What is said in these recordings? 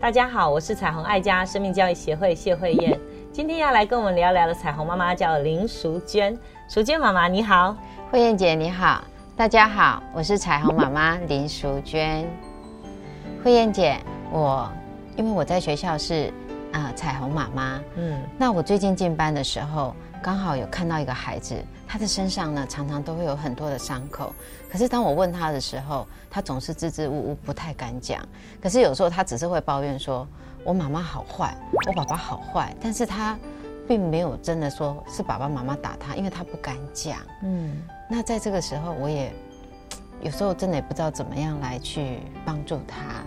大家好，我是彩虹爱家生命教育协会谢慧燕，今天要来跟我们聊聊的彩虹妈妈叫林淑娟，淑娟妈妈你好，慧燕姐你好，大家好，我是彩虹妈妈林淑娟。慧燕姐，我因为我在学校是啊、彩虹妈妈，嗯。那我最近进班的时候，刚好有看到一个孩子，他的身上呢常常都会有很多的伤口。可是当我问他的时候，他总是支支吾吾，不太敢讲。可是有时候他只是会抱怨说：“我妈妈好坏，我爸爸好坏。”但是他并没有真的说是爸爸妈妈打他，因为他不敢讲。嗯那在这个时候，我也有时候真的也不知道怎么样来去帮助他。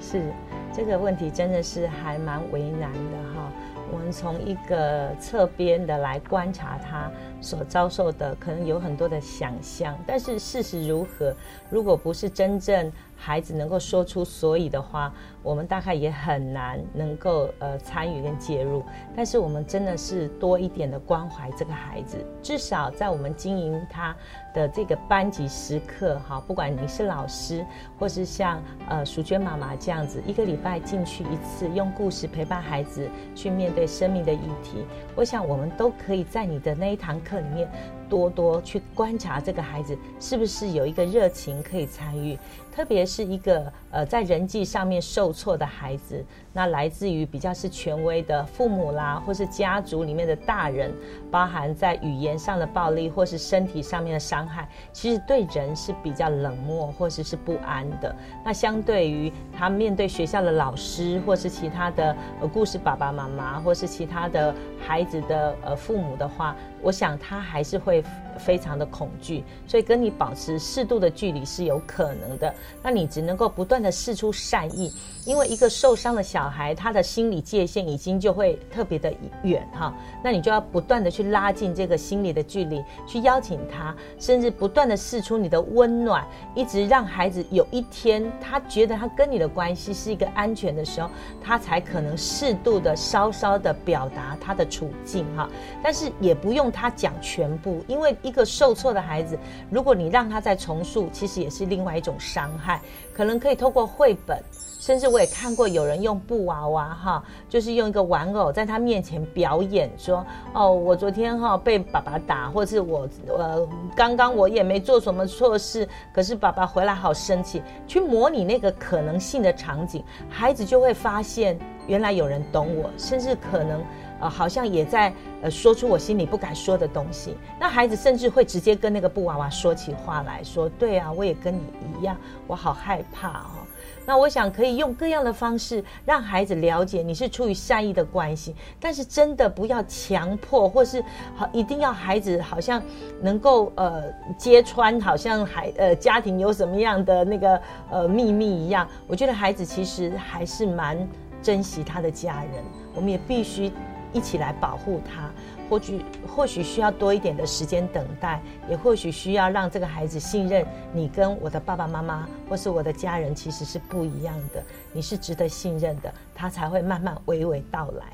是这个问题真的是还蛮为难的哈。我们从一个侧边的来观察它所遭受的，可能有很多的想象，但是事实如何，如果不是真正孩子能够说出所以的话，我们大概也很难能够呃参与跟介入。但是我们真的是多一点的关怀这个孩子，至少在我们经营他的这个班级时刻，哈，不管你是老师，或是像呃淑娟妈妈这样子，一个礼拜进去一次，用故事陪伴孩子去面对生命的议题，我想我们都可以在你的那一堂课里面多多去观察这个孩子是不是有一个热情可以参与，特别是一个呃在人际上面受挫的孩子，那来自于比较是权威的父母啦，或是家族里面的大人，包含在语言上的暴力或是身体上面的伤害，其实对人是比较冷漠或者是不安的。那相对于他面对学校的老师，或是其他的呃故事爸爸妈妈，或是其他的孩子的呃父母的话，我想他还是会会非常的恐惧，所以跟你保持适度的距离是有可能的。那你只能够不断的试出善意，因为一个受伤的小孩，他的心理界限已经就会特别的远哈，那你就要不断的去拉近这个心理的距离，去邀请他，甚至不断的试出你的温暖，一直让孩子有一天他觉得他跟你的关系是一个安全的时候，他才可能适度的稍稍的表达他的处境哈，但是也不用他讲全部，因为一个受挫的孩子，如果你让他再重述，其实也是另外一种伤害，可能可以透过绘本。甚至我也看过有人用布娃娃哈，就是用一个玩偶在他面前表演，说哦，我昨天哈被爸爸打，或是我呃刚刚我也没做什么错事，可是爸爸回来好生气，去模拟那个可能性的场景，孩子就会发现原来有人懂我，甚至可能呃好像也在呃说出我心里不敢说的东西。那孩子甚至会直接跟那个布娃娃说起话来说，对啊，我也跟你一样，我好害怕哦。那我想可以用各样的方式让孩子了解你是出于善意的关系，但是真的不要强迫，或是好一定要孩子好像能够呃揭穿，好像孩呃家庭有什么样的那个呃秘密一样。我觉得孩子其实还是蛮珍惜他的家人，我们也必须一起来保护他。或许或许需要多一点的时间等待，也或许需要让这个孩子信任你跟我的爸爸妈妈或是我的家人其实是不一样的，你是值得信任的，他才会慢慢娓娓道来。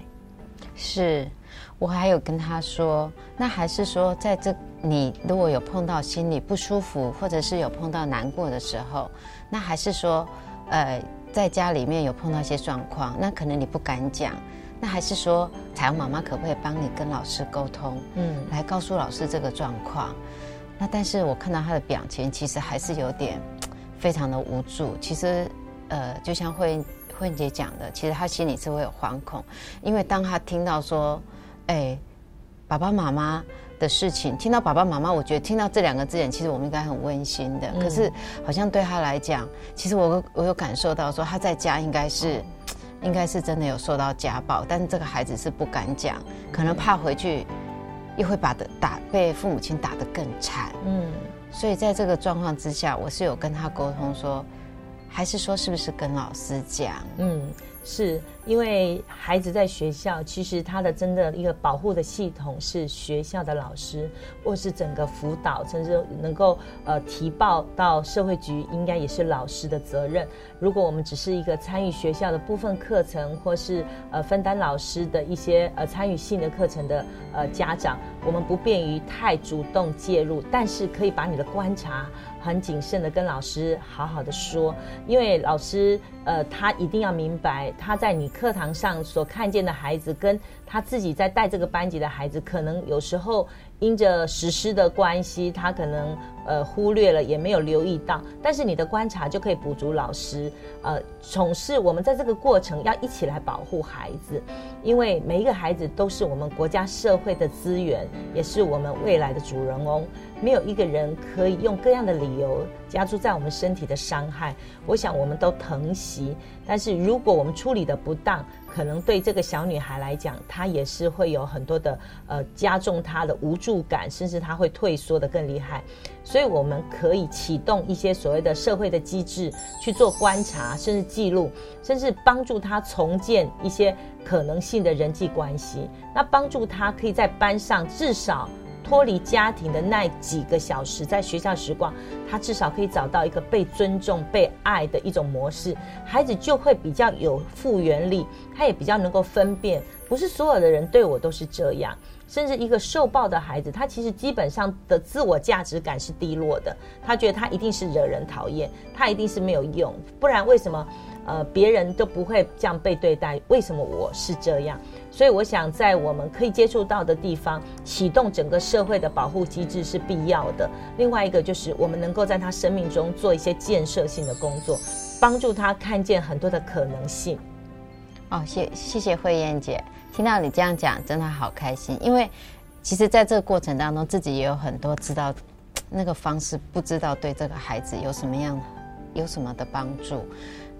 是我还有跟他说，那还是说，在这你如果有碰到心里不舒服，或者是有碰到难过的时候，那还是说，呃，在家里面有碰到一些状况，那可能你不敢讲，那还是说，彩虹妈妈可不可以帮你跟老师沟通，嗯来告诉老师这个状况？那但是我看到他的表情，其实还是有点非常的无助。其实，呃，就像慧慧姐讲的，其实他心里是会有惶恐，因为当他听到说，哎，爸爸妈妈的事情，听到爸爸妈妈，我觉得听到这两个字眼，其实我们应该很温馨的。可是好像对他来讲，其实我我有感受到说他在家应该是。应该是真的有受到家暴，但是这个孩子是不敢讲，可能怕回去又会把的打被父母亲打得更惨。嗯所以在这个状况之下，我是有跟他沟通说，还是说是不是跟老师讲？嗯，是因为孩子在学校，其实他的真的一个保护的系统是学校的老师，或是整个辅导，甚至能够呃提报到社会局，应该也是老师的责任。如果我们只是一个参与学校的部分课程，或是呃分担老师的一些呃参与性的课程的呃家长，我们不便于太主动介入，但是可以把你的观察。很谨慎的跟老师好好的说，因为老师呃，他一定要明白他在你课堂上所看见的孩子，跟他自己在带这个班级的孩子，可能有时候。因着实施的关系，他可能呃忽略了，也没有留意到。但是你的观察就可以补足老师。呃，总是我们在这个过程要一起来保护孩子，因为每一个孩子都是我们国家社会的资源，也是我们未来的主人翁。没有一个人可以用各样的理由加注在我们身体的伤害。我想我们都疼惜，但是如果我们处理的不当，可能对这个小女孩来讲，她也是会有很多的呃加重她的无助感，甚至她会退缩的更厉害。所以我们可以启动一些所谓的社会的机制去做观察，甚至记录，甚至帮助她重建一些可能性的人际关系。那帮助她可以在班上至少。脱离家庭的那几个小时，在学校时光，他至少可以找到一个被尊重、被爱的一种模式，孩子就会比较有复原力，他也比较能够分辨，不是所有的人对我都是这样。甚至一个受暴的孩子，他其实基本上的自我价值感是低落的，他觉得他一定是惹人讨厌，他一定是没有用，不然为什么？呃，别人都不会这样被对待，为什么我是这样？所以我想，在我们可以接触到的地方，启动整个社会的保护机制是必要的。另外一个就是，我们能够在他生命中做一些建设性的工作，帮助他看见很多的可能性。哦，谢谢谢慧燕姐，听到你这样讲，真的好开心。因为其实在这个过程当中，自己也有很多知道那个方式，不知道对这个孩子有什么样、有什么的帮助。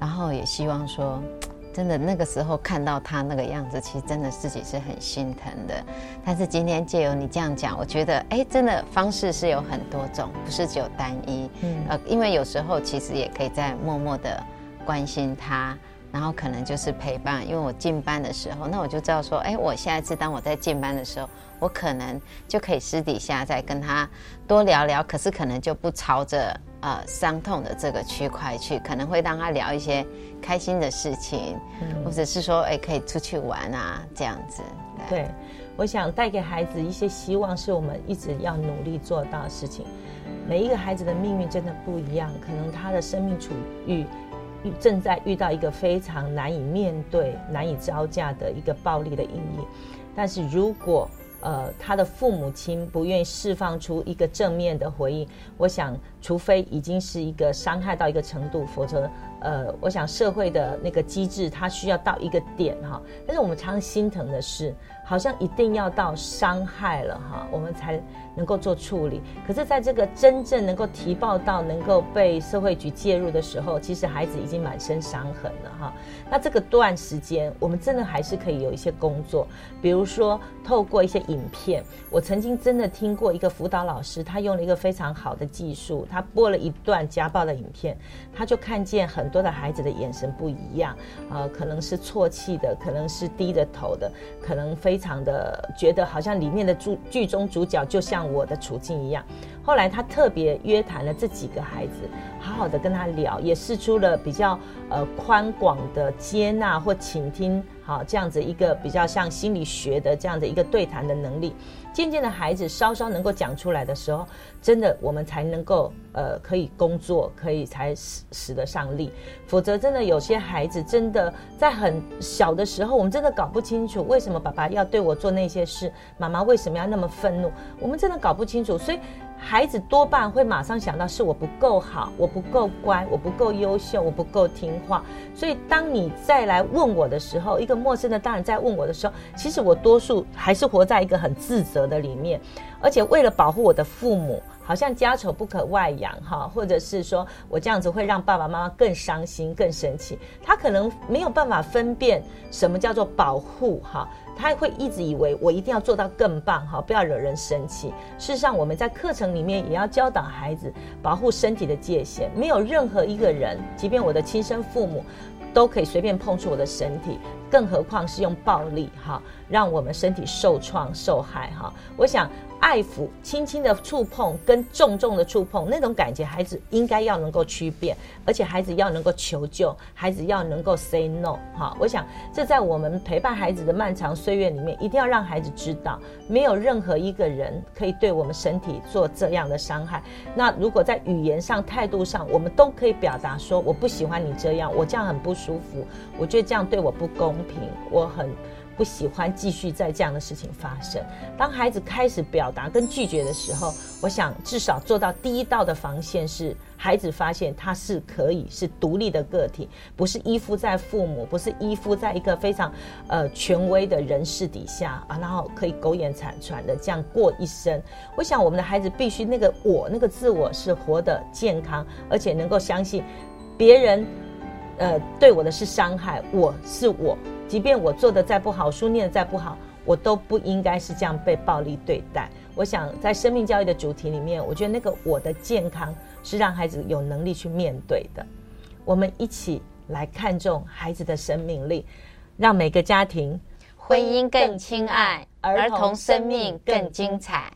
然后也希望说，真的那个时候看到他那个样子，其实真的自己是很心疼的。但是今天借由你这样讲，我觉得哎，真的方式是有很多种，不是只有单一。嗯，呃，因为有时候其实也可以在默默的关心他，然后可能就是陪伴。因为我进班的时候，那我就知道说，哎，我下一次当我在进班的时候，我可能就可以私底下再跟他多聊聊。可是可能就不朝着。呃，伤痛的这个区块去，可能会让他聊一些开心的事情，或者是说，哎，可以出去玩啊，这样子。对，我想带给孩子一些希望，是我们一直要努力做到的事情。每一个孩子的命运真的不一样，可能他的生命处于正在遇到一个非常难以面对、难以招架的一个暴力的阴影，但是如果呃，他的父母亲不愿意释放出一个正面的回应，我想，除非已经是一个伤害到一个程度，否则，呃，我想社会的那个机制，它需要到一个点哈。但是我们常常心疼的是。好像一定要到伤害了哈，我们才能够做处理。可是，在这个真正能够提报到能够被社会局介入的时候，其实孩子已经满身伤痕了哈。那这个段时间，我们真的还是可以有一些工作，比如说透过一些影片。我曾经真的听过一个辅导老师，他用了一个非常好的技术，他播了一段家暴的影片，他就看见很多的孩子的眼神不一样，呃，可能是啜泣的，可能是低着头的，可能非。非常的觉得好像里面的主剧中主角就像我的处境一样。后来他特别约谈了这几个孩子，好好的跟他聊，也试出了比较呃宽广的接纳或倾听，好这样子一个比较像心理学的这样的一个对谈的能力。渐渐的，孩子稍稍能够讲出来的时候，真的我们才能够呃可以工作，可以才使使得上力。否则，真的有些孩子真的在很小的时候，我们真的搞不清楚为什么爸爸要对我做那些事，妈妈为什么要那么愤怒，我们真的搞不清楚。所以，孩子多半会马上想到是我不够好，我不够乖，我不够优秀，我不够听话。所以，当你再来问我的时候，一个陌生的大人在问我的时候，其实我多数还是活在一个很自责。的里面，而且为了保护我的父母，好像家丑不可外扬哈，或者是说我这样子会让爸爸妈妈更伤心、更生气。他可能没有办法分辨什么叫做保护哈，他会一直以为我一定要做到更棒哈，不要惹人生气。事实上，我们在课程里面也要教导孩子保护身体的界限，没有任何一个人，即便我的亲生父母。都可以随便碰触我的身体，更何况是用暴力哈，让我们身体受创受害哈。我想。爱抚、轻轻的触碰跟重重的触碰，那种感觉，孩子应该要能够区别，而且孩子要能够求救，孩子要能够 say no。哈，我想这在我们陪伴孩子的漫长岁月里面，一定要让孩子知道，没有任何一个人可以对我们身体做这样的伤害。那如果在语言上、态度上，我们都可以表达说，我不喜欢你这样，我这样很不舒服，我觉得这样对我不公平，我很。不喜欢继续在这样的事情发生。当孩子开始表达跟拒绝的时候，我想至少做到第一道的防线是，孩子发现他是可以是独立的个体，不是依附在父母，不是依附在一个非常呃权威的人士底下啊，然后可以苟延残喘的这样过一生。我想我们的孩子必须那个我那个自我是活得健康，而且能够相信别人呃对我的是伤害，我是我。即便我做的再不好，书念的再不好，我都不应该是这样被暴力对待。我想在生命教育的主题里面，我觉得那个我的健康是让孩子有能力去面对的。我们一起来看重孩子的生命力，让每个家庭婚姻更亲爱，儿童生命更精彩。